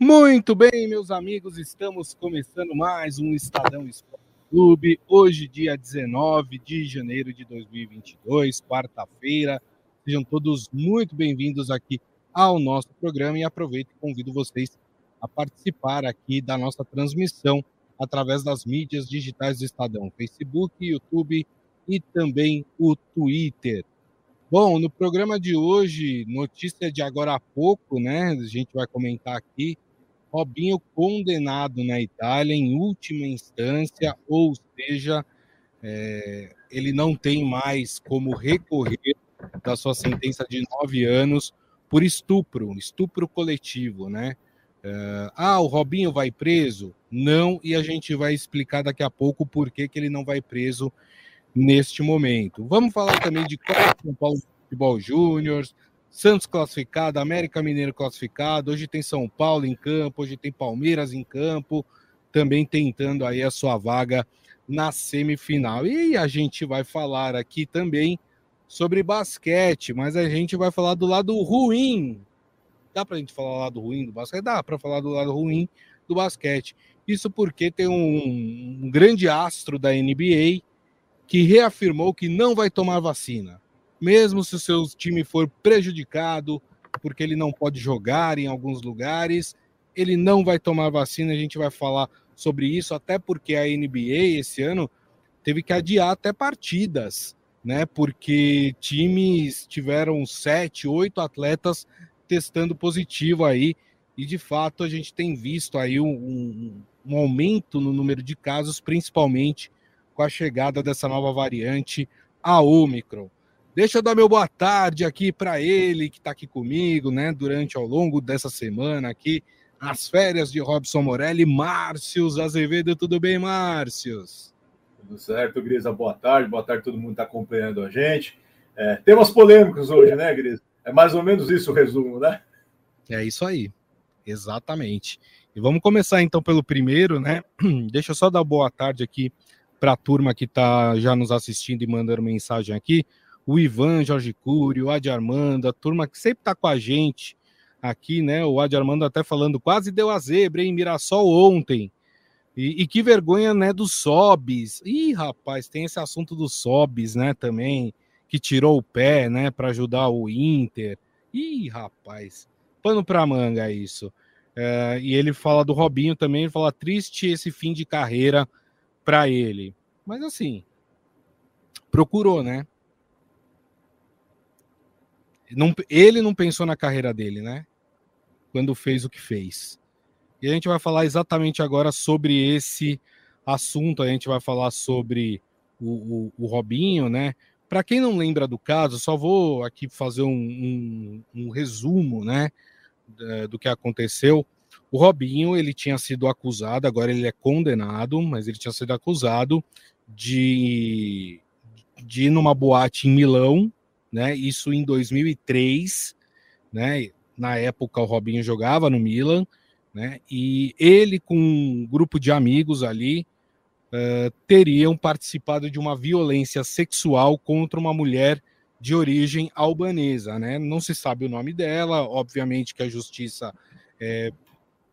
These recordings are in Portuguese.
Muito bem, meus amigos, estamos começando mais um Estadão Esporte Clube. Hoje, dia 19 de janeiro de 2022, quarta-feira. Sejam todos muito bem-vindos aqui ao nosso programa e aproveito e convido vocês a participar aqui da nossa transmissão através das mídias digitais do Estadão, Facebook, YouTube e também o Twitter. Bom, no programa de hoje, notícia de agora há pouco, né? A gente vai comentar aqui Robinho condenado na Itália em última instância, ou seja, é, ele não tem mais como recorrer da sua sentença de nove anos por estupro, estupro coletivo, né? É, ah, o Robinho vai preso? Não, e a gente vai explicar daqui a pouco por que, que ele não vai preso neste momento. Vamos falar também de São Paulo Futebol Júnior, Santos classificado, América Mineiro classificado. Hoje tem São Paulo em campo, hoje tem Palmeiras em campo, também tentando aí a sua vaga na semifinal. E a gente vai falar aqui também sobre basquete, mas a gente vai falar do lado ruim. Dá para a gente falar do lado ruim do basquete? Dá para falar do lado ruim do basquete. Isso porque tem um, um grande astro da NBA que reafirmou que não vai tomar vacina mesmo se o seu time for prejudicado, porque ele não pode jogar em alguns lugares, ele não vai tomar vacina. A gente vai falar sobre isso, até porque a NBA esse ano teve que adiar até partidas, né? Porque times tiveram sete, oito atletas testando positivo aí, e de fato a gente tem visto aí um, um aumento no número de casos, principalmente com a chegada dessa nova variante, a Omicron. Deixa eu dar meu boa tarde aqui para ele que está aqui comigo, né? Durante ao longo dessa semana aqui, as férias de Robson Morelli, Márcios Azevedo, tudo bem, Márcios? Tudo certo, Grisa, boa tarde, boa tarde todo mundo está acompanhando a gente. É, temas polêmicos hoje, né, Grisa? É mais ou menos isso o resumo, né? É isso aí, exatamente. E vamos começar então pelo primeiro, né? Deixa eu só dar boa tarde aqui para a turma que está já nos assistindo e mandando mensagem aqui o Ivan, Jorge Cury, o Adi Armando, a turma que sempre está com a gente aqui, né? O Adi Armando até falando, quase deu a zebra, hein? Mirassol ontem. E, e, que vergonha, né, dos Sobis. Ih, rapaz, tem esse assunto dos Sobis, né, também, que tirou o pé, né, para ajudar o Inter. Ih, rapaz, pano para manga isso. É, e ele fala do Robinho também, ele fala triste esse fim de carreira para ele. Mas assim, procurou, né? Não, ele não pensou na carreira dele, né? Quando fez o que fez. E a gente vai falar exatamente agora sobre esse assunto. A gente vai falar sobre o, o, o Robinho, né? Para quem não lembra do caso, só vou aqui fazer um, um, um resumo, né? Do que aconteceu. O Robinho ele tinha sido acusado, agora ele é condenado, mas ele tinha sido acusado de, de ir numa boate em Milão né? Isso em 2003, né? Na época o Robinho jogava no Milan, né? E ele com um grupo de amigos ali uh, teriam participado de uma violência sexual contra uma mulher de origem albanesa, né? Não se sabe o nome dela, obviamente que a justiça é,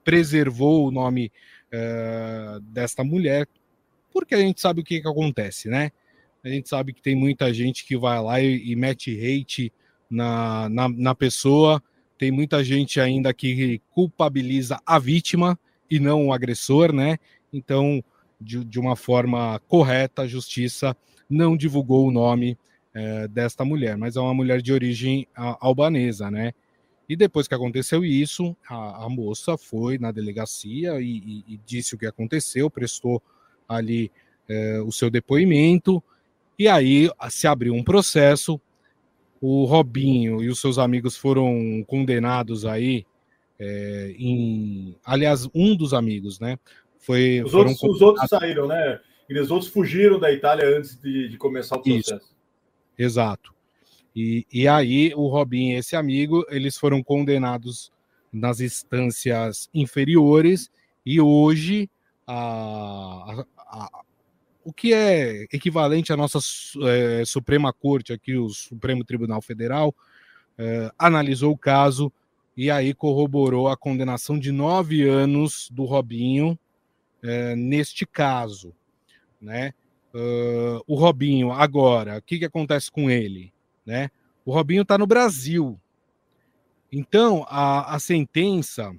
preservou o nome uh, desta mulher, porque a gente sabe o que, que acontece, né? A gente sabe que tem muita gente que vai lá e, e mete hate na, na, na pessoa. Tem muita gente ainda que culpabiliza a vítima e não o agressor, né? Então, de, de uma forma correta, a justiça não divulgou o nome é, desta mulher, mas é uma mulher de origem albanesa, né? E depois que aconteceu isso, a, a moça foi na delegacia e, e, e, disse o que aconteceu, prestou ali é, o seu depoimento. E aí se abriu um processo. O Robinho e os seus amigos foram condenados aí é, em. Aliás, um dos amigos, né? Foi, os, outros, os outros saíram, né? E os outros fugiram da Itália antes de, de começar o processo. Isso. Exato. E, e aí o Robinho e esse amigo, eles foram condenados nas instâncias inferiores e hoje a, a, o que é equivalente à nossa é, Suprema Corte, aqui, o Supremo Tribunal Federal, é, analisou o caso e aí corroborou a condenação de nove anos do Robinho é, neste caso, né? Uh, o Robinho agora, o que, que acontece com ele, né? O Robinho está no Brasil, então a, a sentença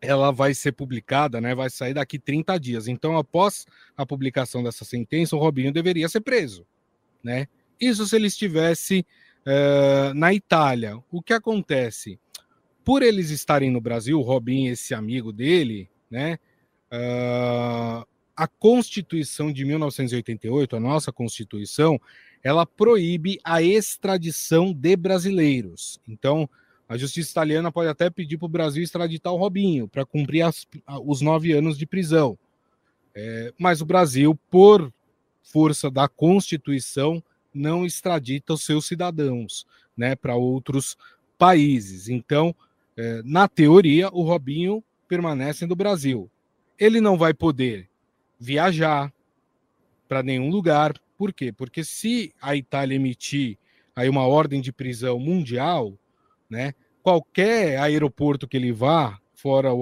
ela vai ser publicada, né? Vai sair daqui 30 dias. Então, após a publicação dessa sentença, o Robinho deveria ser preso, né? Isso se ele estivesse uh, na Itália. O que acontece? Por eles estarem no Brasil, o Robinho, esse amigo dele, né? Uh, a Constituição de 1988, a nossa Constituição, ela proíbe a extradição de brasileiros. Então, a justiça italiana pode até pedir para o Brasil extraditar o Robinho para cumprir as, os nove anos de prisão. É, mas o Brasil, por força da Constituição, não extradita os seus cidadãos né, para outros países. Então, é, na teoria, o Robinho permanece no Brasil. Ele não vai poder viajar para nenhum lugar. Por quê? Porque se a Itália emitir aí uma ordem de prisão mundial, né? Qualquer aeroporto que ele vá, fora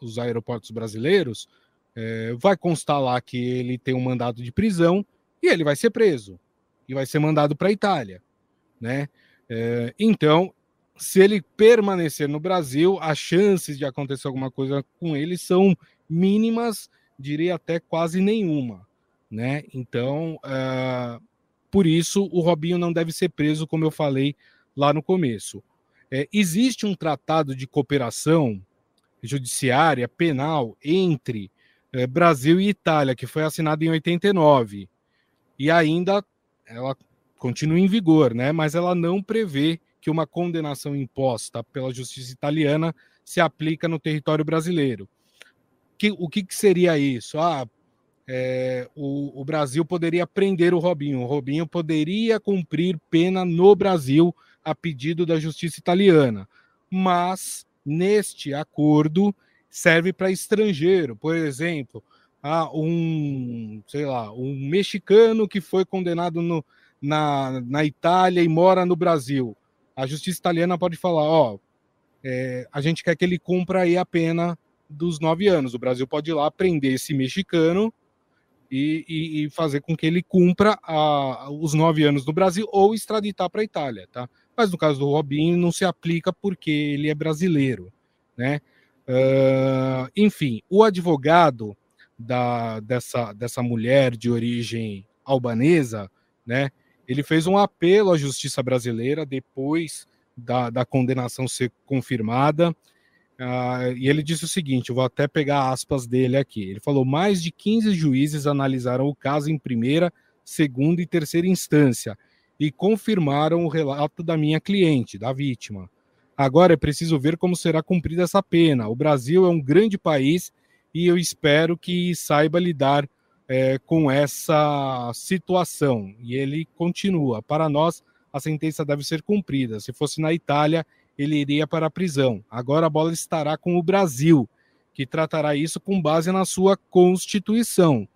os aeroportos brasileiros, é, vai constar lá que ele tem um mandado de prisão e ele vai ser preso e vai ser mandado para a Itália, né? É, então, se ele permanecer no Brasil, as chances de acontecer alguma coisa com ele são mínimas, diria até quase nenhuma, né? Então, uh, por isso o Robinho não deve ser preso, como eu falei lá no começo. É, existe um tratado de cooperação judiciária penal entre é, Brasil e Itália, que foi assinado em 89, e ainda ela continua em vigor, né? Mas ela não prevê que uma condenação imposta pela justiça italiana se aplica no território brasileiro. Que, o que, que seria isso? Ah, é, o, o, Brasil poderia prender o Robinho. O Robinho poderia cumprir pena no Brasil a pedido da justiça italiana, mas neste acordo serve para estrangeiro, por exemplo, a um, sei lá, um mexicano que foi condenado no, na, na Itália e mora no Brasil. A justiça italiana pode falar, ó, é, a gente quer que ele cumpra aí a pena dos nove anos. O Brasil pode ir lá prender esse mexicano e, e, e fazer com que ele cumpra a, os nove anos no Brasil ou extraditar para a Itália, tá? Mas no caso do Robinho não se aplica porque ele é brasileiro, né? Uh, enfim, o advogado da, dessa, dessa mulher de origem albanesa, né? Ele fez um apelo à justiça brasileira depois da, da condenação ser confirmada. Uh, e ele disse o seguinte: vou até pegar aspas dele aqui. Ele falou: mais de 15 juízes analisaram o caso em primeira, segunda e terceira instância e confirmaram o relato da minha cliente, da vítima. Agora é preciso ver como será cumprida essa pena. O Brasil é um grande país e eu espero que saiba lidar é, com essa situação. E ele continua: para nós, a sentença deve ser cumprida. Se fosse na Itália, ele iria para a prisão. Agora a bola estará com o Brasil, que tratará isso com base na sua Constituição.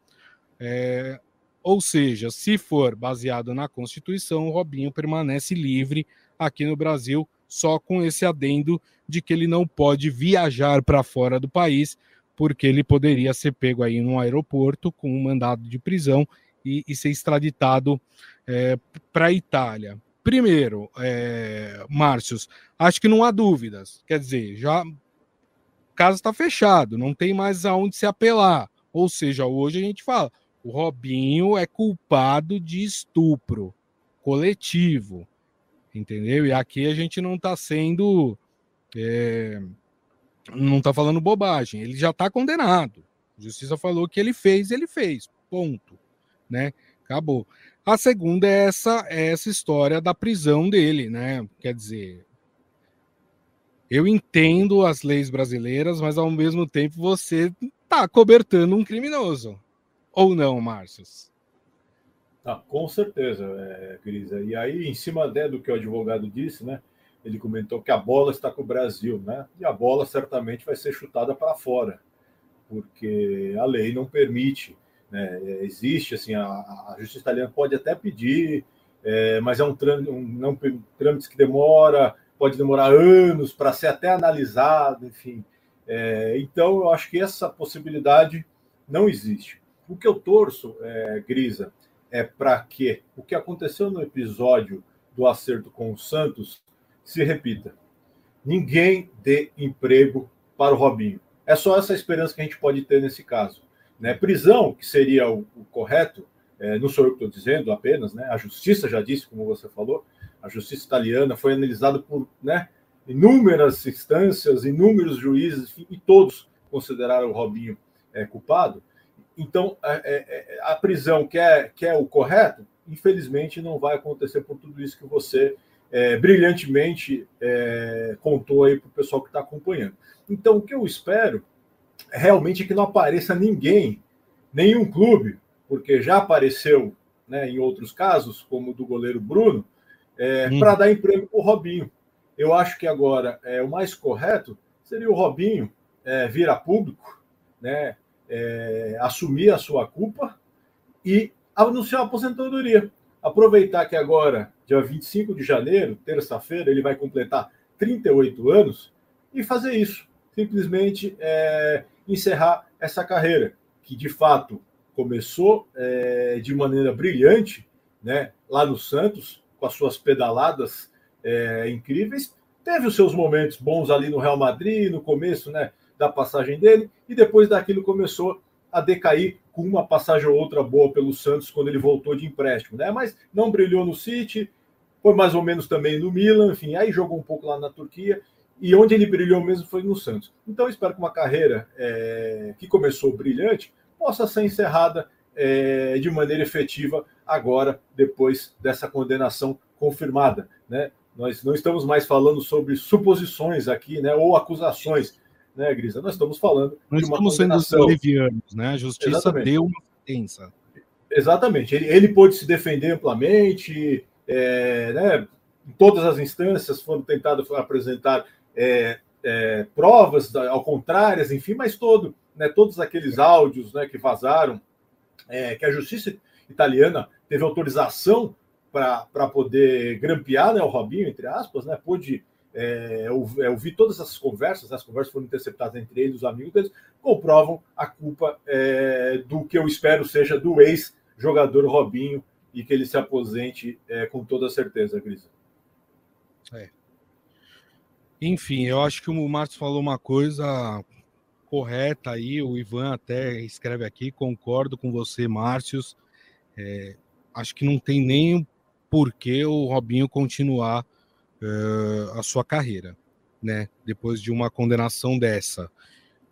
É, ou seja, se for baseado na Constituição, o Robinho permanece livre aqui no Brasil, só com esse adendo de que ele não pode viajar para fora do país, porque ele poderia ser pego aí no aeroporto com um mandado de prisão e, e ser extraditado é, para a Itália. Primeiro, é, Márcios, acho que não há dúvidas. Quer dizer, já o caso está fechado, não tem mais aonde se apelar. Ou seja, hoje a gente fala, o Robinho é culpado de estupro coletivo, entendeu? E aqui a gente não está sendo. É, não está falando bobagem, ele já está condenado. A justiça falou que ele fez, ele fez, ponto, né? Acabou. A segunda é essa, é essa história da prisão dele, né? Quer dizer, eu entendo as leis brasileiras, mas ao mesmo tempo você está cobertando um criminoso. Ou não, Márcio? Ah, com certeza, é. E aí, em cima né, do que o advogado disse, né? Ele comentou que a bola está com o Brasil, né? E a bola certamente vai ser chutada para fora, porque a lei não permite. Né? É, existe, assim, a, a justiça italiana pode até pedir, é, mas é um trâmite, um, não, um trâmite que demora, pode demorar anos para ser até analisado, enfim. É, então, eu acho que essa possibilidade não existe. O que eu torço, é, Grisa, é para que o que aconteceu no episódio do acerto com o Santos se repita. Ninguém dê emprego para o Robinho. É só essa esperança que a gente pode ter nesse caso. Né? Prisão, que seria o, o correto, é, não sou eu que estou dizendo apenas, né? a justiça já disse, como você falou, a justiça italiana foi analisada por né, inúmeras instâncias, inúmeros juízes, e todos consideraram o Robinho é, culpado. Então, a, é, é, é, a prisão, que é, que é o correto, infelizmente não vai acontecer por tudo isso que você é, brilhantemente contou aí para o pessoal que está acompanhando. Então, o que eu espero realmente é que não apareça ninguém, nenhum clube, porque já apareceu né, em outros casos, como o do goleiro Bruno, hum. para dar emprego para o Robinho. Eu acho que agora é, o mais correto seria o Robinho é, vir a público, né, é, assumir a sua culpa e anunciar a aposentadoria. Aproveitar que agora, dia 25 de janeiro, terça-feira, ele vai completar 38 anos e fazer isso. Simplesmente é, encerrar essa carreira, que de fato começou é, de maneira brilhante né, lá no Santos, com as suas pedaladas é, incríveis. Teve os seus momentos bons ali no Real Madrid, no começo né, da passagem dele, e depois daquilo começou a decair com uma passagem ou outra boa pelo Santos quando ele voltou de empréstimo, né? Mas não brilhou no City, foi mais ou menos também no Milan, enfim, aí jogou um pouco lá na Turquia e onde ele brilhou mesmo foi no Santos. Então espero que uma carreira é, que começou brilhante possa ser encerrada é, de maneira efetiva agora, depois dessa condenação confirmada. Né? Nós não estamos mais falando sobre suposições aqui, né, ou acusações, né, Grisa? Nós estamos falando Nós estamos condenação. sendo levianos, né? A justiça Exatamente. deu uma sentença. Exatamente. Ele, ele pôde se defender amplamente, é, né, em todas as instâncias foram tentadas apresentar é, é, provas ao contrárias, enfim, mas todo, né, todos aqueles áudios né, que vazaram, é, que a justiça italiana teve autorização para poder grampear né, o Robinho, entre aspas, né, pôde é, ouvir todas essas conversas, né, as conversas foram interceptadas entre eles, os amigos deles, comprovam a culpa é, do que eu espero seja do ex-jogador Robinho e que ele se aposente é, com toda certeza, Grisa. É. Enfim, eu acho que o Marcos falou uma coisa correta aí, o Ivan até escreve aqui, concordo com você, Márcios. É, acho que não tem nem porquê o Robinho continuar uh, a sua carreira, né? Depois de uma condenação dessa.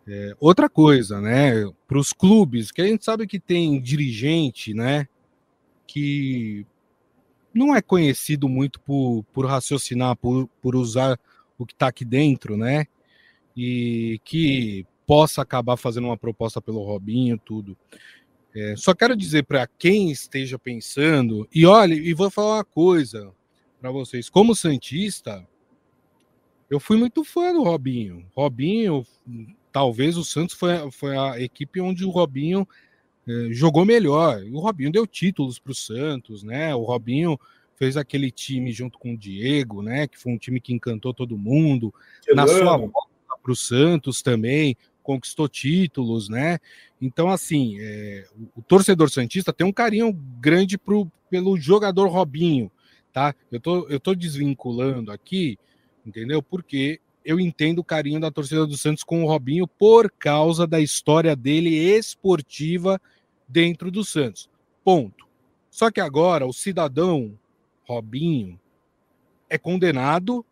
É, outra coisa, né? Para os clubes, que a gente sabe que tem dirigente, né? Que não é conhecido muito por, por raciocinar, por, por usar o que está aqui dentro, né? E que possa acabar fazendo uma proposta pelo Robinho, tudo. É, só quero dizer para quem esteja pensando, e olha, e vou falar uma coisa para vocês, como Santista, eu fui muito fã do Robinho. Robinho, talvez o Santos foi, foi a equipe onde o Robinho é, jogou melhor. O Robinho deu títulos para o Santos, né? O Robinho fez aquele time junto com o Diego, né? Que foi um time que encantou todo mundo. Na sua volta para o Santos também conquistou títulos, né? Então, assim, é, o, o, torcedor Santista tem um carinho grande pro, pelo jogador Robinho, tá? Eu tô, eu tô desvinculando aqui, entendeu? Porque eu entendo o carinho da torcida do Santos com o Robinho por causa da história dele esportiva dentro do Santos. Ponto. Só que agora o cidadão Robinho, é condenado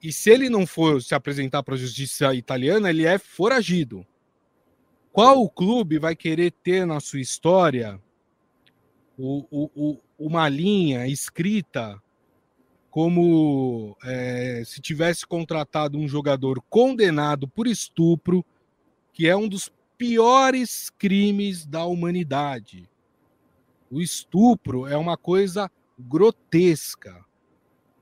e se ele não for se apresentar para a justiça italiana, ele é foragido. Qual clube vai querer ter na sua história o, o, o, uma linha escrita como é, se tivesse contratado um jogador condenado por estupro, que é um dos piores crimes da humanidade? O estupro é uma coisa grotesca,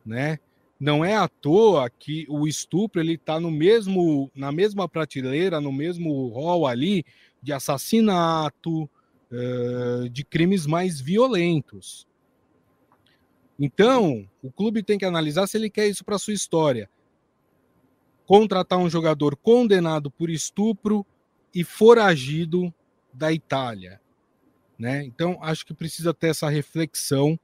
né? Não é à toa que o estupro ele está no mesmo na mesma prateleira, no mesmo rol ali de assassinato, uh, de crimes mais violentos. Então, o clube tem que analisar se ele quer isso para sua história. Contratar um jogador condenado por estupro e foragido da Itália. Né? Então, acho que precisa ter essa reflexão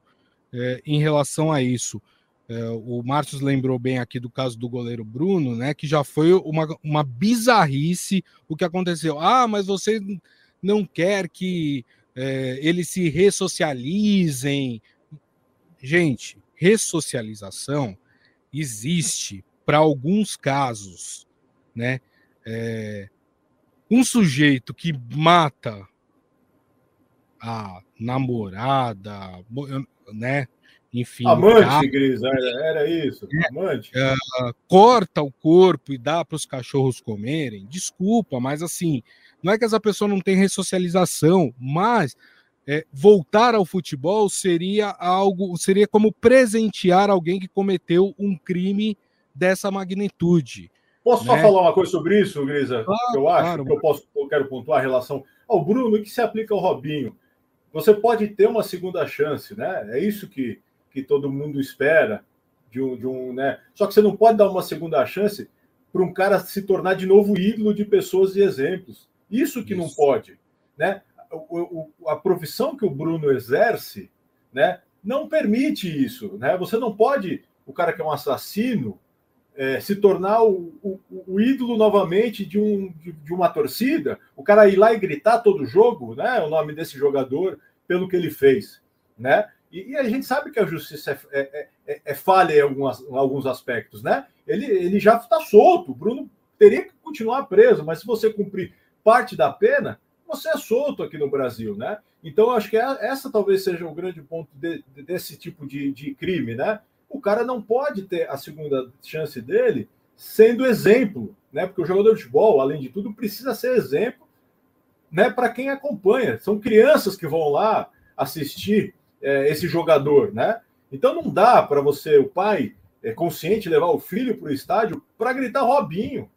é, em relação a isso. É, o Márcio lembrou bem aqui do caso do goleiro Bruno, né? Que já foi uma, uma bizarrice o que aconteceu. Ah, mas você não quer que é, eles se ressocializem. Gente, ressocialização existe para alguns casos, né? É, um sujeito que mata a namorada, né? Enfim. Amante, Gris, era, era isso. É, amante. Uh, corta o corpo e dá para os cachorros comerem. Desculpa, mas assim, não é que essa pessoa não tem ressocialização, mas é, voltar ao futebol seria algo, seria como presentear alguém que cometeu um crime dessa magnitude. Posso né? só falar uma coisa sobre isso, Grisa? Claro, eu acho claro. que eu posso, eu quero pontuar a relação ao Bruno que se aplica ao Robinho. Você pode ter uma segunda chance, né? É isso que que todo mundo espera de um, de um, né? Só que você não pode dar uma segunda chance para um cara se tornar de novo ídolo de pessoas e exemplos. Isso que Isso. não pode, né? O, o, a profissão que o Bruno exerce, né, não permite isso, né? Você não pode, o cara que é um assassino, é, se tornar o, o, o, ídolo novamente de, um, de, de, uma torcida, o cara ir lá e gritar todo jogo, né? O nome desse jogador pelo que ele fez, né? E, e, a gente sabe que a justiça é, é, é, é falha em, algumas, em, alguns aspectos, né? Ele, ele já está solto. O Bruno teria que continuar preso, mas se você cumprir parte da pena, você é solto aqui no Brasil, né? Então, acho que é, essa talvez seja o grande ponto de, desse tipo de, de crime, né? O cara não pode ter a segunda chance dele sendo exemplo, né? Porque o jogador de futebol, além de tudo, precisa ser exemplo, né? Para quem acompanha. São crianças que vão lá assistir é, esse jogador, né? Então não dá para você, o pai, é, consciente, levar o filho para o estádio para gritar Robinho.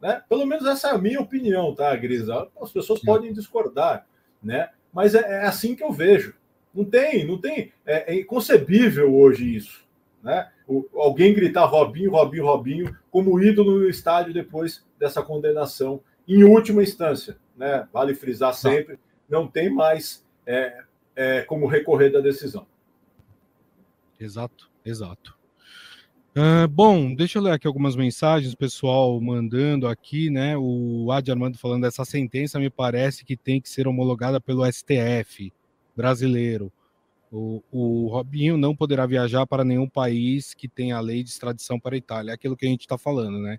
Né? Pelo menos essa é a minha opinião, tá, Grisa? As pessoas podem discordar, né? Mas é, é, assim que eu vejo. Não tem, não tem. É, é inconcebível hoje isso. Né? O, alguém gritar Robinho, Robinho, Robinho, como ídolo no estádio depois dessa condenação, em última instância. Né? Vale frisar sempre, não tem mais é, é, como recorrer da decisão. Exato, exato. Uh, bom, deixa eu ler aqui algumas mensagens, pessoal mandando aqui, né? O Adi Armando falando essa sentença me parece que tem que ser homologada pelo STF brasileiro. O, o Robinho não poderá viajar para nenhum país que tenha a lei de extradição para a Itália. É aquilo que a gente está falando, né?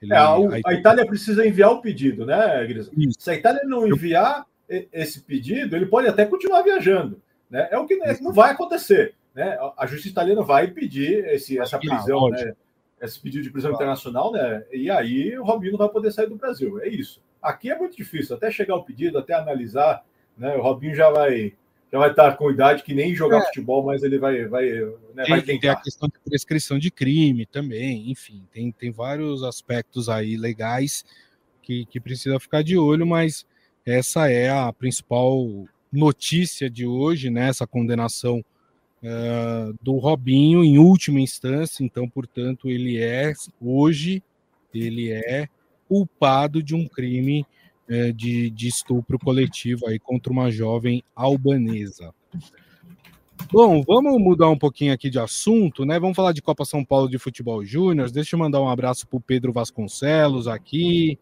Ele, é, a, a, Itália precisa enviar o pedido, né, Grisa? Se a Itália não enviar, esse pedido, ele pode até continuar viajando. Né? É o que não vai acontecer. Né? A justiça italiana vai pedir esse, essa prisão, né? esse pedido de prisão internacional, né? e aí o Robinho não vai poder sair do Brasil. É isso. Aqui é muito difícil, até chegar o pedido, até analisar, né? o Robinho já vai já vai estar com idade que nem jogar é. futebol, mas ele vai vai, né, tem, vai tentar. Tem a questão de prescrição de crime também, enfim, tem, tem vários aspectos aí legais que, que precisa ficar de olho, mas essa é a principal notícia de hoje, né? Essa condenação uh, do Robinho em última instância. Então, portanto, ele é hoje ele é culpado de um crime uh, de, de estupro coletivo aí contra uma jovem albanesa. Bom, vamos mudar um pouquinho aqui de assunto, né? Vamos falar de Copa São Paulo de Futebol Júnior. Deixa eu mandar um abraço para o Pedro Vasconcelos aqui.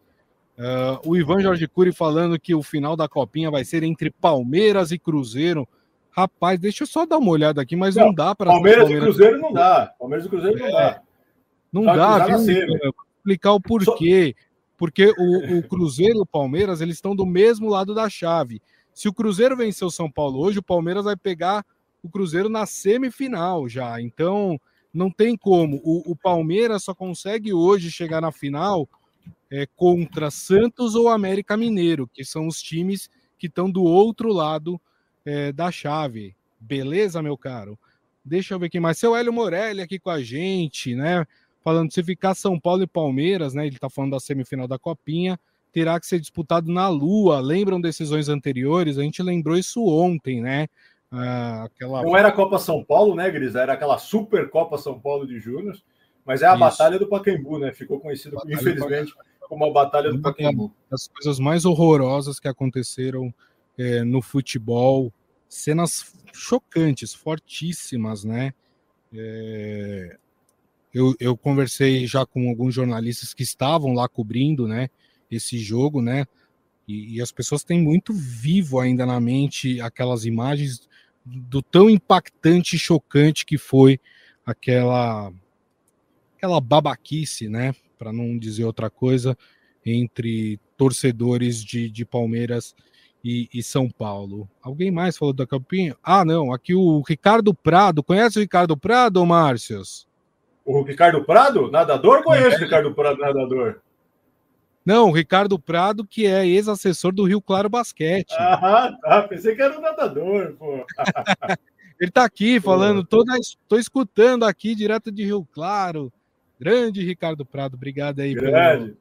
Uh, o Ivan Jorge Cury falando que o final da copinha vai ser entre Palmeiras e Cruzeiro. Rapaz, deixa eu só dar uma olhada aqui, mas não, não dá para. Palmeiras, Palmeiras, e Cruzeiro não dá. Palmeiras e Cruzeiro não dá. Não dá, viu? Vou explicar o porquê. Só... Porque o, o Cruzeiro e o Palmeiras eles estão do mesmo lado da chave. Se o Cruzeiro vencer o São Paulo hoje, o Palmeiras vai pegar o Cruzeiro na semifinal já. Então, não tem como. O, o Palmeiras só consegue hoje chegar na final é, contra Santos ou América Mineiro, que são os times que estão do outro lado é, da chave. Beleza, meu caro? Deixa eu ver aqui mais. Seu Hélio Morelli aqui com a gente, né? Falando se ficar São Paulo e Palmeiras, né? Ele tá falando da semifinal da Copinha, terá que ser disputado na Lua. Lembram decisões anteriores? A gente lembrou isso ontem, né? Ah, aquela... Não era a Copa São Paulo, né, Gris? Era aquela Super Copa São Paulo de Júnior, mas é a Isso. Batalha do Pacaembu, né? Ficou conhecido, batalha infelizmente, como a Batalha do Pacaembu. As coisas mais horrorosas que aconteceram é, no futebol, cenas chocantes, fortíssimas, né? É... Eu, eu conversei já com alguns jornalistas que estavam lá cobrindo, né? Esse jogo, né? E, e, as pessoas têm muito vivo ainda na mente aquelas imagens do tão impactante e chocante que foi aquela aquela babaquice, né? Para não dizer outra coisa, entre torcedores de, de Palmeiras e, e, São Paulo. Alguém mais falou da Campinho? Ah, não, aqui o Ricardo Prado. Conhece o Ricardo Prado, Márcios? O Ricardo Prado? Nadador? Conheço é. o Ricardo Prado, nadador. Não, o Ricardo Prado, que é ex-assessor do Rio Claro Basquete. Ah, tá. Pensei que era o nadador, pô. Ele tá aqui falando, tô, tô escutando aqui direto de Rio Claro. Grande Ricardo Prado, obrigado aí Grande.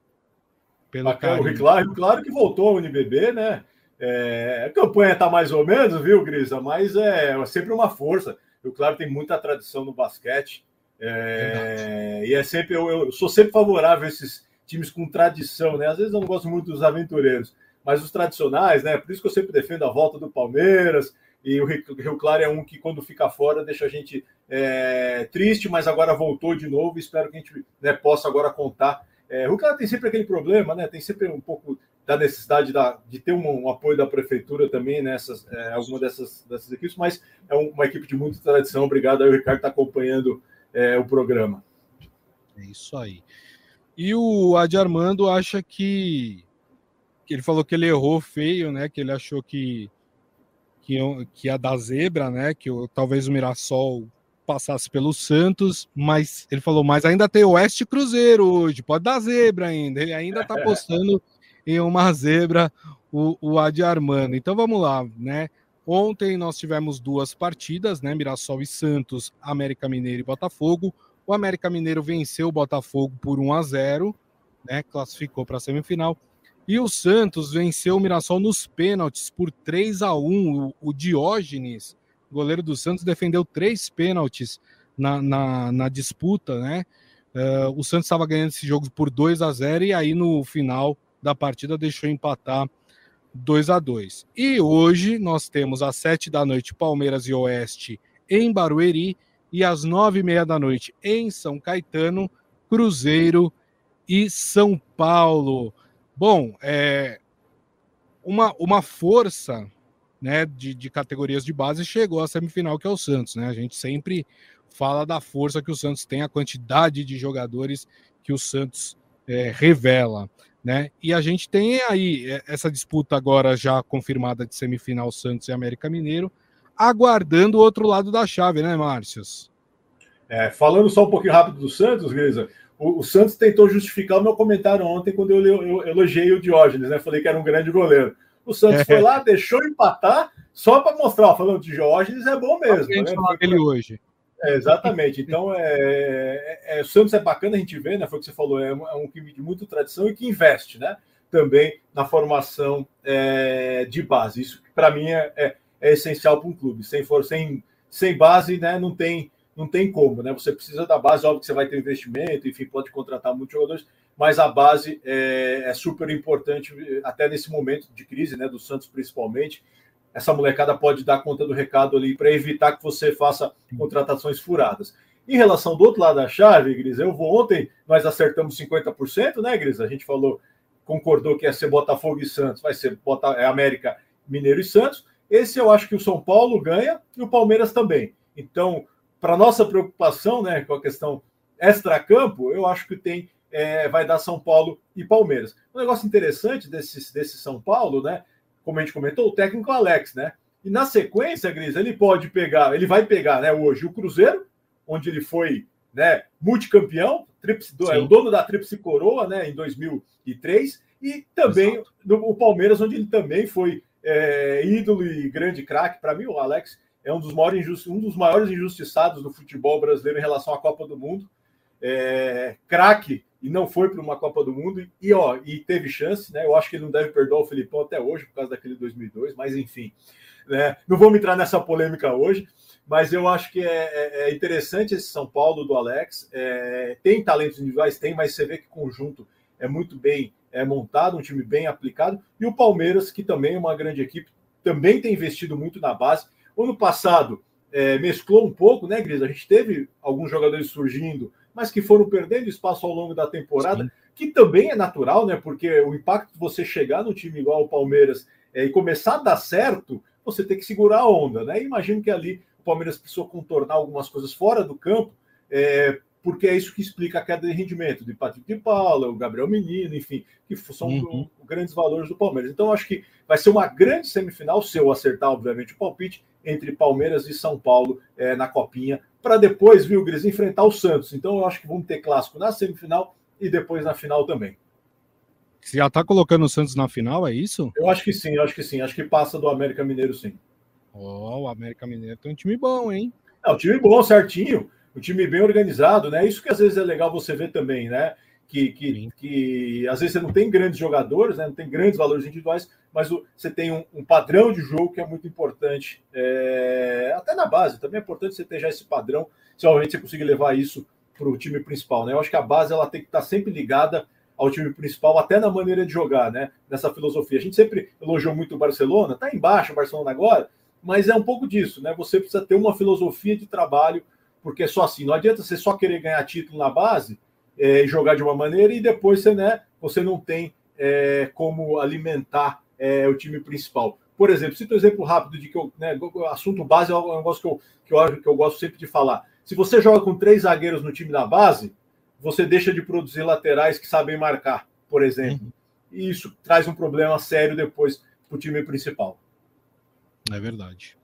pelo, pelo O Rio Claro, claro que voltou ao UNBB, né? É, a campanha tá mais ou menos, viu, Grisa? Mas é, é sempre uma força. O Claro tem muita tradição no basquete. É, e é sempre, eu, eu sou sempre favorável a esses times com tradição, né? Às vezes eu não gosto muito dos aventureiros, mas os tradicionais, né? Por isso que eu sempre defendo a volta do Palmeiras. E o Rio Claro é um que, quando fica fora, deixa a gente é, triste, mas agora voltou de novo. Espero que a gente né, possa agora contar. É, o Claro tem sempre aquele problema, né? Tem sempre um pouco da necessidade da, de ter um, um, apoio da prefeitura também nessas é, alguma dessas, dessas equipes, mas é uma equipe de muita tradição. Obrigado aí, o Ricardo, está acompanhando é, o programa. É isso aí. E o Adi Armando acha que, que ele falou que ele errou feio, né? Que ele achou que que, que ia dar zebra, né? Que talvez o Mirassol passasse pelo Santos, mas ele falou, mas ainda tem Oeste Cruzeiro hoje, pode dar zebra ainda. Ele ainda tá apostando em uma zebra, o, o Adi Armando. Então vamos lá, né? Ontem nós tivemos duas partidas, né? Mirassol e Santos, América Mineiro e Botafogo. O América Mineiro venceu o Botafogo por 1 a 0, né? Classificou para a semifinal. E o Santos venceu o Mirassol nos pênaltis por 3 a 1. O, o Diógenes, goleiro do Santos, defendeu três pênaltis na, na, na disputa, né? Uh, o Santos estava ganhando esse jogo por 2 a 0 e aí no final da partida deixou empatar 2 a 2. E hoje nós temos às 7 da noite Palmeiras e Oeste em Barueri e às nove e meia da noite em São Caetano, Cruzeiro e São Paulo. Bom, é uma, uma força né, de, de categorias de base chegou à semifinal, que é o Santos. Né? A gente sempre fala da força que o Santos tem, a quantidade de jogadores que o Santos é, revela. Né? E a gente tem aí é, essa disputa agora já confirmada de semifinal Santos e América Mineiro aguardando o outro lado da chave, né, Márcios? É, falando só um pouquinho rápido do Santos, Grisa, o, o, Santos tentou justificar o meu comentário ontem quando eu, eu, eu, elogiei o Diógenes, né? Falei que era um grande goleiro. O Santos é. foi lá, deixou empatar só para mostrar, falando de Diógenes é bom mesmo. A gente né? falar dele hoje. É, exatamente. Então, é, é, é, o Santos é bacana a gente ver, né? Foi o que você falou, é um, é um time de muita tradição e que investe, né? Também na formação é, de base. Isso, para mim, é, é essencial para um clube. Sem, for, sem, sem base, né, não tem, não tem como, né? Você precisa da base, óbvio que você vai ter investimento, enfim, pode contratar muitos jogadores, mas a base é, é super importante, até nesse momento de crise, né? Do Santos principalmente. Essa molecada pode dar conta do recado ali para evitar que você faça contratações furadas. Em relação do outro lado da chave, Gris, eu vou ontem, nós acertamos 50%, né, Gris? A gente falou, concordou que ia ser Botafogo e Santos, vai ser Bota, é América, Mineiro e Santos. Esse eu acho que o São Paulo ganha e o Palmeiras também. Então, para nossa preocupação, né, com a questão extra-campo, eu acho que tem é, vai dar São Paulo e Palmeiras. Um negócio interessante desse, desse São Paulo, né? Como a gente comentou, o técnico Alex, né? E na sequência, Gris, ele pode pegar, ele vai pegar, né, hoje o Cruzeiro, onde ele foi, né, multicampeão, tríplice, é o dono da tríplice coroa, né, em 2003, e também no, o Palmeiras, onde ele também foi é, ídolo e grande craque. Para mim, o Alex é um dos, maiores um dos maiores injustiçados do futebol brasileiro em relação à Copa do Mundo. É, craque e não foi para uma Copa do Mundo e, ó, e teve chance, né? Eu acho que ele não deve perdoar o Filipão até hoje por causa daquele 2002, mas enfim, né? Não vamos entrar nessa polêmica hoje, mas eu acho que é, é, é interessante esse São Paulo do Alex. É, tem talentos individuais, tem, mas você vê que o conjunto é muito bem é, montado, um time bem aplicado. E o Palmeiras, que também é uma grande equipe, também tem investido muito na base. Ano passado é, mesclou um pouco, né, Gris? A gente teve alguns jogadores surgindo mas que foram perdendo espaço ao longo da temporada, Sim. que também é natural, né? Porque o impacto de você chegar no time igual o Palmeiras é, e começar a dar certo, você tem que segurar a onda, né? Imagino que ali o Palmeiras precisou contornar algumas coisas fora do campo, é, porque é isso que explica a queda de rendimento de Patrick de Paula, o Gabriel Menino, enfim, que são uhum. grandes valores do Palmeiras. Então, acho que vai ser uma grande semifinal, se eu acertar, obviamente, o palpite, entre Palmeiras e São Paulo é, na Copinha, para depois, viu, Gris, enfrentar o Santos. Então eu acho que vamos ter clássico na semifinal e depois na final também. Você já está colocando o Santos na final, é isso? Eu acho que sim, eu acho que sim. Acho que passa do América Mineiro, sim. Oh, o América Mineiro tem um time bom, hein? É um time bom, certinho. Um time bem organizado, né? Isso que às vezes é legal você ver também, né? Que, que, que, às vezes você não tem grandes jogadores, né, não tem grandes valores individuais, mas o, você tem um, um, padrão de jogo que é muito importante, é, até na base, também é importante você ter já esse padrão, se obviamente você conseguir levar isso para o time principal. Né? Eu acho que a base ela tem que estar sempre ligada ao time principal, até na maneira de jogar, né? nessa filosofia. A gente sempre elogiou muito o Barcelona, está embaixo o Barcelona agora, mas é um pouco disso, né? Você precisa ter uma filosofia de trabalho, porque é só assim, não adianta você só querer ganhar título na base é, jogar de uma maneira e depois você, né, você não tem é, como alimentar é, o time principal. Por exemplo, cito um exemplo rápido de que eu, né, assunto base é um negócio que eu, que, eu, que eu gosto sempre de falar. Se você joga com três zagueiros no time da base, você deixa de produzir laterais que sabem marcar, por exemplo. Uhum. E isso traz um problema sério depois para o time principal. É verdade.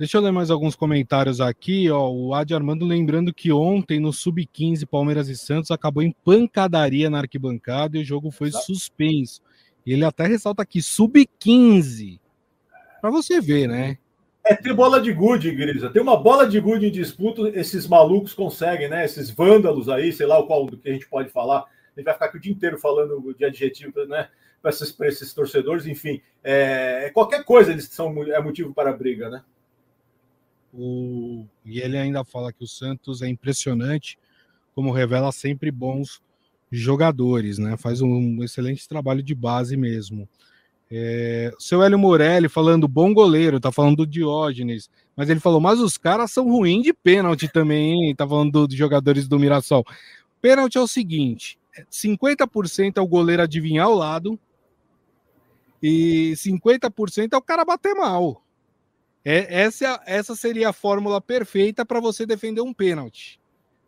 Deixa eu ler mais alguns comentários aqui. Ó, o Adi Armando lembrando que ontem no Sub-15 Palmeiras e Santos acabou em pancadaria na arquibancada e o jogo foi suspenso. E ele até ressalta aqui: Sub-15. Para você ver, né? É ter bola de gude, Grisa. Tem uma bola de gude em disputa, esses malucos conseguem, né? Esses vândalos aí, sei lá o qual do que a gente pode falar. A gente vai ficar aqui o dia inteiro falando de adjetivo, né? Para esses, esses torcedores, enfim. É, qualquer coisa eles são é motivo para briga, né? O... E ele ainda fala que o Santos é impressionante, como revela sempre bons jogadores, né? Faz um excelente trabalho de base mesmo. É... Seu Hélio Morelli falando bom goleiro, tá falando do Diógenes, mas ele falou, mas os caras são ruins de pênalti também, hein? Tá falando dos jogadores do Mirassol. Pênalti é o seguinte: 50% é o goleiro adivinhar o lado e 50% é o cara bater mal. É, essa, essa seria a fórmula perfeita para você defender um pênalti,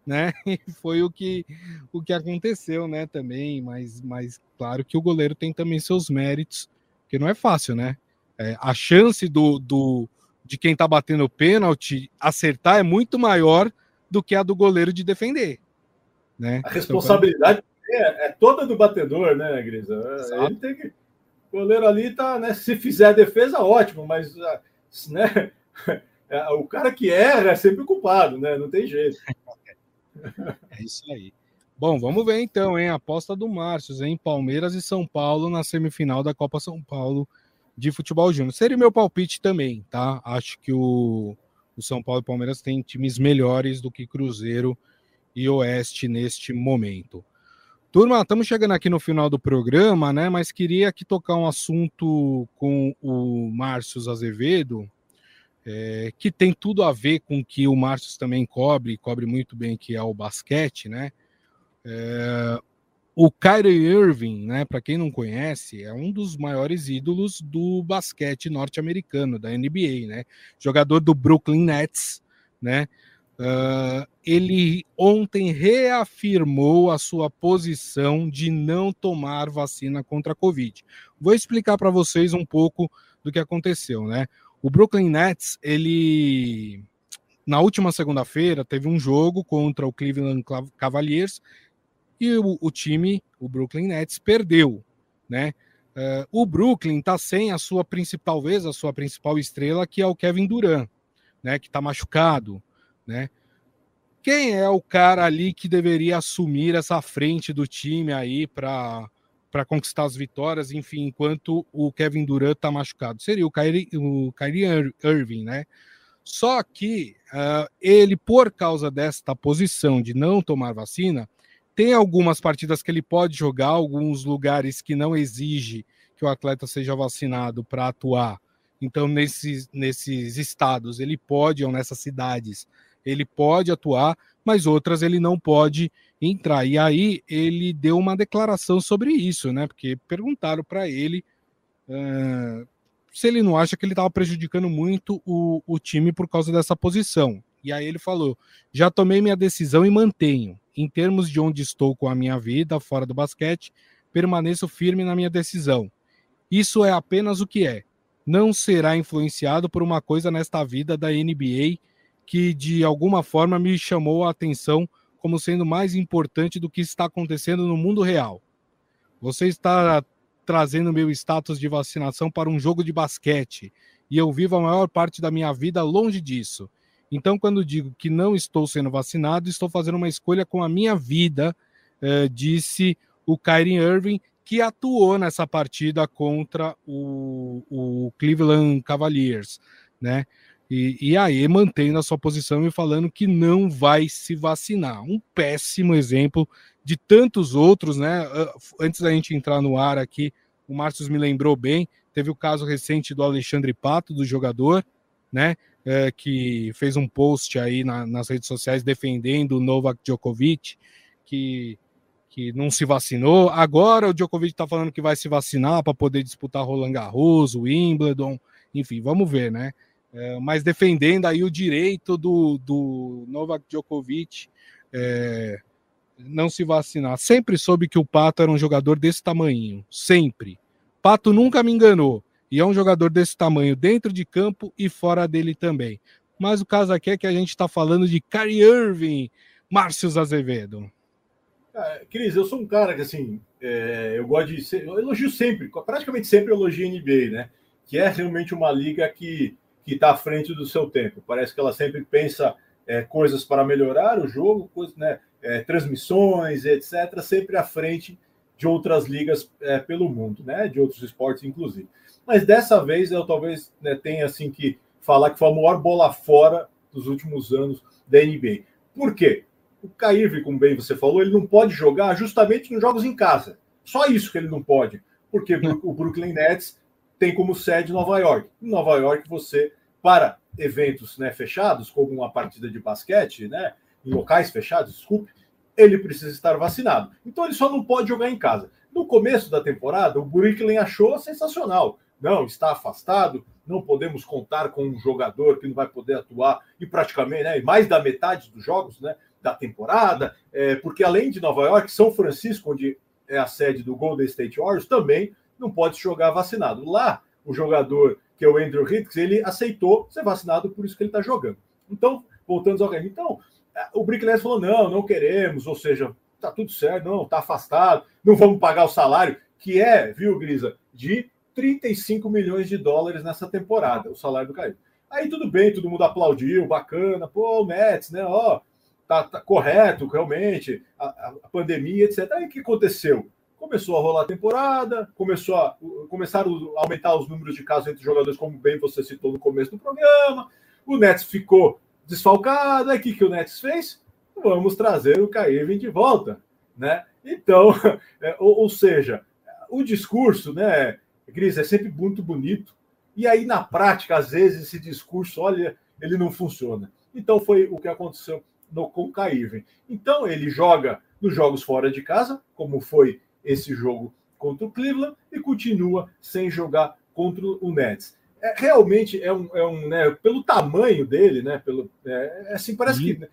né? E foi o que, o que aconteceu, né? Também, mas, mas claro que o goleiro tem também seus méritos, que não é fácil, né? É, a chance do, do de quem tá batendo o pênalti acertar é muito maior do que a do goleiro de defender, né? A responsabilidade então, é, é, toda do batedor, né, Grisa? Ele tem que o goleiro ali tá, né? Se fizer a defesa, ótimo, mas né? É, o cara que erra é sempre culpado, né? Não tem jeito. É isso aí. Bom, vamos ver então, hein? Aposta do Márcio, em Palmeiras e São Paulo na semifinal da Copa São Paulo de Futebol Júnior. Seria meu palpite também, tá? Acho que o, o São Paulo e Palmeiras têm times melhores do que Cruzeiro e Oeste neste momento. Turma, estamos chegando aqui no final do programa, né? Mas queria aqui tocar um assunto com o Márcio Azevedo, é, que tem tudo a ver com o que o Márcio também cobre, cobre muito bem, que é o basquete, né? É, o Kyrie Irving, né? Para quem não conhece, é um dos maiores ídolos do basquete norte-americano, da NBA, né? Jogador do Brooklyn Nets, né? Uh, ele ontem reafirmou a sua posição de não tomar vacina contra a Covid. Vou explicar para vocês um pouco do que aconteceu, né? O Brooklyn Nets, ele na última segunda-feira teve um jogo contra o Cleveland Cavaliers e o, o time, o Brooklyn Nets, perdeu, né? Uh, o Brooklyn está sem a sua principal, talvez a sua principal estrela, que é o Kevin Durant, né? Que está machucado né? quem é o cara ali que deveria assumir essa frente do time aí para para conquistar as vitórias, enfim, enquanto o Kevin Durant está machucado. Seria o Kyrie, o Kyrie Irving, né? Só que uh, ele, por causa desta posição de não tomar vacina, tem algumas partidas que ele pode jogar, alguns lugares que não exige que o atleta seja vacinado para atuar. Então, nesses, nesses estados, ele pode, ou nessas cidades, ele pode atuar, mas outras ele não pode entrar. E aí ele deu uma declaração sobre isso, né? Porque perguntaram para ele uh, se ele não acha que ele estava prejudicando muito o, o time por causa dessa posição. E aí ele falou: já tomei minha decisão e mantenho. Em termos de onde estou com a minha vida fora do basquete, permaneço firme na minha decisão. Isso é apenas o que é. Não será influenciado por uma coisa nesta vida da NBA que de alguma forma me chamou a atenção como sendo mais importante do que está acontecendo no mundo real. Você está trazendo meu status de vacinação para um jogo de basquete e eu vivo a maior parte da minha vida longe disso. Então, quando digo que não estou sendo vacinado, estou fazendo uma escolha com a minha vida, eh, disse o Kyrie Irving, que atuou nessa partida contra o, o Cleveland Cavaliers, né? E, e aí mantendo a sua posição e falando que não vai se vacinar. Um péssimo exemplo de tantos outros, né? Antes da gente entrar no ar aqui, o Márcio me lembrou bem, teve o caso recente do Alexandre Pato, do jogador, né? É, que fez um post aí na, nas redes sociais defendendo o Novak Djokovic, que, que não se vacinou. Agora o Djokovic está falando que vai se vacinar para poder disputar Roland Garros, o Wimbledon, enfim, vamos ver, né? É, mas defendendo aí o direito do, do Novak Djokovic é, não se vacinar. Sempre soube que o Pato era um jogador desse tamanho, sempre. Pato nunca me enganou, e é um jogador desse tamanho dentro de campo e fora dele também. Mas o caso aqui é que a gente está falando de Kyrie Irving, Márcio Azevedo. É, Cris, eu sou um cara que assim, é, eu gosto de ser, eu elogio sempre, praticamente sempre elogio a NBA, né? Que é realmente uma liga que que está à frente do seu tempo. Parece que ela sempre pensa é, coisas para melhorar o jogo, coisas, né, é, transmissões, etc., sempre à frente de outras ligas é, pelo mundo, né, de outros esportes, inclusive. Mas dessa vez eu talvez né, tenha assim que falar que foi a maior bola fora dos últimos anos da NBA. Por quê? O Caírve, como bem você falou, ele não pode jogar justamente nos jogos em casa. Só isso que ele não pode, porque o Brooklyn Nets tem como sede Nova York. Em Nova York, você, para eventos né, fechados, como uma partida de basquete, né, em locais fechados, desculpe, ele precisa estar vacinado. Então ele só não pode jogar em casa. No começo da temporada, o Brooklyn achou sensacional. Não, está afastado, não podemos contar com um jogador que não vai poder atuar e praticamente né, mais da metade dos jogos né, da temporada, é, porque além de Nova York, São Francisco, onde é a sede do Golden State Warriors, também não pode jogar vacinado. Lá, o jogador, que é o Andrew Hicks, ele aceitou ser vacinado, por isso que ele está jogando. Então, voltando ao game. Então, é, o Brickless falou: não, não queremos, ou seja, tá tudo certo, não, tá afastado, não vamos pagar o salário, que é, viu, Grisa, de 35 milhões de dólares nessa temporada, o salário do Caio. Aí tudo bem, todo mundo aplaudiu, bacana, pô, Mets, né, ó, tá, tá correto, realmente, a, a, pandemia, etc. Aí o que aconteceu? Começou a rolar a temporada, começou a, começaram a aumentar os números de casos entre os jogadores, como bem você citou no começo do programa. O Nets ficou desfalcado. Aí o que, que o Nets fez? Vamos trazer o Cairvin de volta. Né? Então, é, ou, ou, seja, o discurso, né, Gris, é sempre muito bonito. E aí, na prática, às vezes, esse discurso, olha, ele não funciona. Então, foi o que aconteceu no, com o Cairvin. Então, ele joga nos jogos fora de casa, como foi esse jogo contra o Cleveland e continua sem jogar contra o Nets. É, realmente é um, é um né, pelo tamanho dele, né? Pelo, é, é assim, parece que né,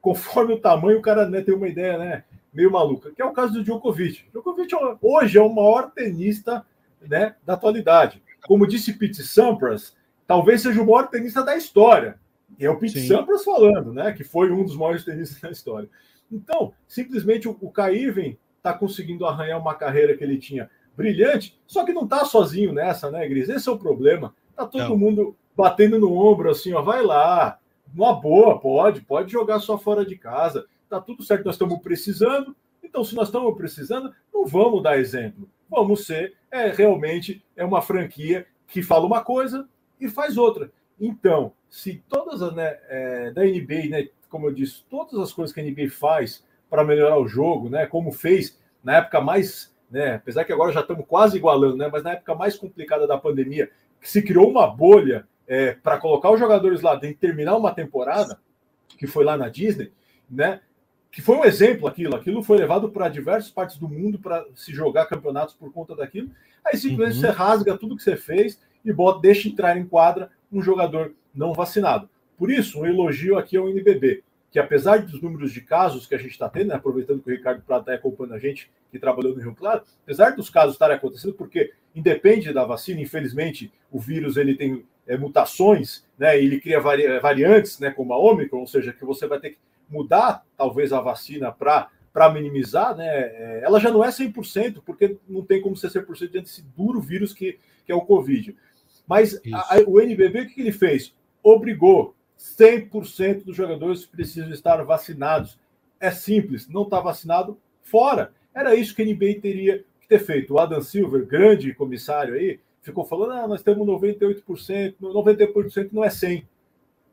conforme o tamanho, o cara né, tem uma ideia né, meio maluca, que é o caso do Djokovic. Djokovic hoje é o maior tenista né, da atualidade. Como disse Pete Sampras, talvez seja o maior tenista da história. E é o Pete Sim. Sampras falando, né? Que foi um dos maiores tenistas da história. Então, simplesmente o, o Caíven está conseguindo arranhar uma carreira que ele tinha brilhante, só que não está sozinho nessa, né, Gris? Esse é o problema. Tá todo não. mundo batendo no ombro assim, ó, vai lá, Uma boa, pode, pode jogar só fora de casa. Tá tudo certo, nós estamos precisando. Então, se nós estamos precisando, não vamos dar exemplo. Vamos ser é, realmente é uma franquia que fala uma coisa e faz outra. Então, se todas as né, é, da NBA, né, como eu disse, todas as coisas que a NBA faz para melhorar o jogo, né, como fez na época mais, né, apesar que agora já estamos quase igualando, né, mas na época mais complicada da pandemia, que se criou uma bolha é, para colocar os jogadores lá dentro e terminar uma temporada, que foi lá na Disney, né? Que foi um exemplo aquilo. Aquilo foi levado para diversas partes do mundo para se jogar campeonatos por conta daquilo. Aí simplesmente uhum. você rasga tudo que você fez e bota, deixa entrar em quadra um jogador não vacinado. Por isso, um elogio aqui ao NBB, que apesar dos números de casos que a gente está tendo, né, aproveitando que o Ricardo Prata está acompanhando a gente, que trabalhou no Rio Claro, apesar dos casos estarem acontecendo, porque independe da vacina, infelizmente, o vírus ele tem é, mutações, né, ele cria vari variantes, né, como a Omicron, ou seja, que você vai ter que mudar talvez a vacina para para minimizar, né, é, ela já não é 100%, porque não tem como ser 100% diante desse duro vírus que, que é o Covid. Mas a, a, o NBB, o que ele fez? Obrigou 100% dos jogadores precisam estar vacinados. É simples, não está vacinado, fora. Era isso que a NBA teria que ter feito. O Adam Silver, grande comissário aí, ficou falando: ah, nós temos 98%, 98% não é 100%.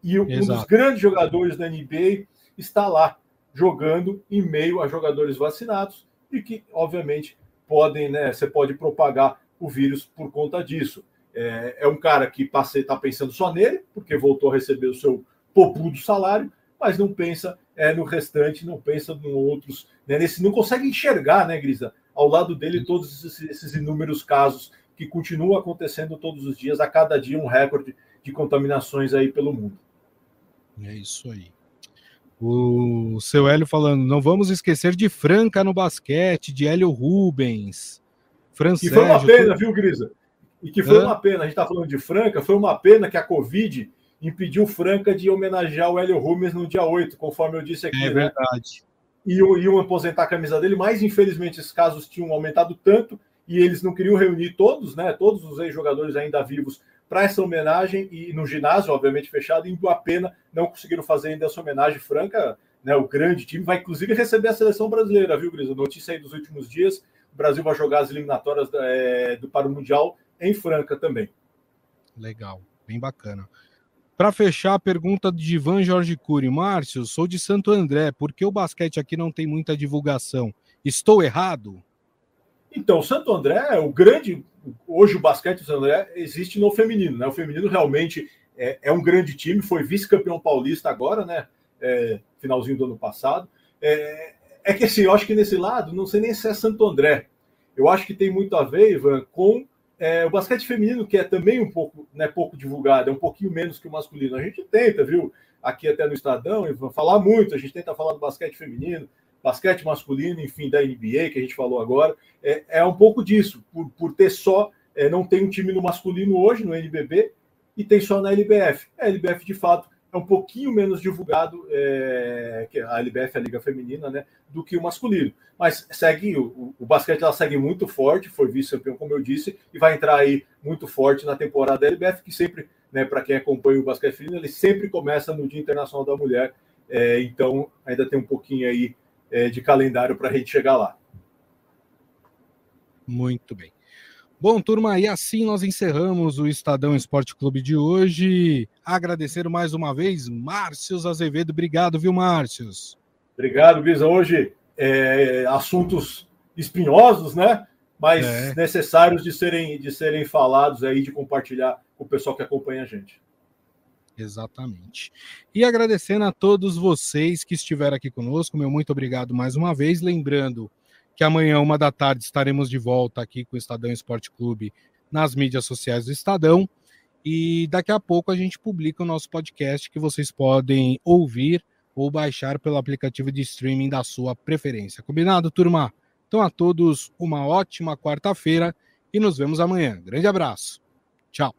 E Exato. um dos grandes jogadores da NBA está lá, jogando em meio a jogadores vacinados e que, obviamente, podem, né? Você pode propagar o vírus por conta disso. É, é um cara que está pensando só nele, porque voltou a receber o seu popudo salário, mas não pensa é, no restante, não pensa em outros. Né, nesse, não consegue enxergar, né, Grisa? Ao lado dele, todos esses, esses inúmeros casos que continuam acontecendo todos os dias, a cada dia um recorde de contaminações aí pelo mundo. É isso aí. O seu Hélio falando, não vamos esquecer de Franca no basquete, de Hélio Rubens. Francês, e foi uma pena, viu, Grisa? E que foi Hã? uma pena, a gente está falando de Franca, foi uma pena que a Covid impediu Franca de homenagear o Hélio Rubens no dia 8, conforme eu disse aqui. É né? verdade. E iam aposentar a camisa dele, mas infelizmente esses casos tinham aumentado tanto e eles não queriam reunir todos, né, todos os ex-jogadores ainda vivos para essa homenagem e no ginásio, obviamente fechado, em pena não conseguiram fazer ainda essa homenagem franca, né, o grande time vai inclusive receber a seleção brasileira, viu, Gris? Notícia aí dos últimos dias, o Brasil vai jogar as eliminatórias é, do para o Mundial em Franca também. Legal, bem bacana. Para fechar, a pergunta de Ivan Jorge Cury. Márcio, sou de Santo André, por que o basquete aqui não tem muita divulgação? Estou errado? Então, o Santo André, o grande. Hoje o basquete do Santo André existe no feminino, né? O feminino realmente é, é um grande time, foi vice-campeão paulista agora, né? É, finalzinho do ano passado. É, é, que assim, eu acho que nesse lado, não sei nem se é Santo André. Eu acho que tem muito a ver, Ivan, com é, o basquete feminino, que é também um pouco, né, pouco divulgado, é um pouquinho menos que o masculino. A gente tenta, viu? Aqui até no Estadão, Ivan, falar muito, a gente tenta falar do basquete feminino, basquete masculino, enfim, da NBA, que a gente falou agora, é, é um pouco disso, por, por ter só, é, não tem um time no masculino hoje, no NBB, e tem só na LBF. A LBF, de fato, é um pouquinho menos divulgado, é, que a LBF, a Liga Feminina, né, do que o masculino. Mas segue, o, o basquete ela segue muito forte, foi vice-campeão, como eu disse, e vai entrar aí muito forte na temporada da LBF, que sempre, né, para quem acompanha o basquete feminino, ele sempre começa no Dia Internacional da Mulher, é, então ainda tem um pouquinho aí é, de calendário para a gente chegar lá. Muito bem. Bom, turma, e assim nós encerramos o Estadão Esporte Clube de hoje. Agradecer mais uma vez, Márcios Azevedo. Obrigado, viu, Márcios? Obrigado, Bisa. Hoje, é, assuntos espinhosos, né? Mas é. necessários de serem, de serem falados aí, de compartilhar com o pessoal que acompanha a gente. Exatamente. E agradecendo a todos vocês que estiveram aqui conosco, meu muito obrigado mais uma vez. Lembrando que amanhã, uma da tarde, estaremos de volta aqui com o Estadão Esporte Clube nas mídias sociais do Estadão. E daqui a pouco a gente publica o nosso podcast que vocês podem ouvir ou baixar pelo aplicativo de streaming da sua preferência. Combinado, turma? Então, a todos uma ótima quarta-feira e nos vemos amanhã. Grande abraço. Tchau.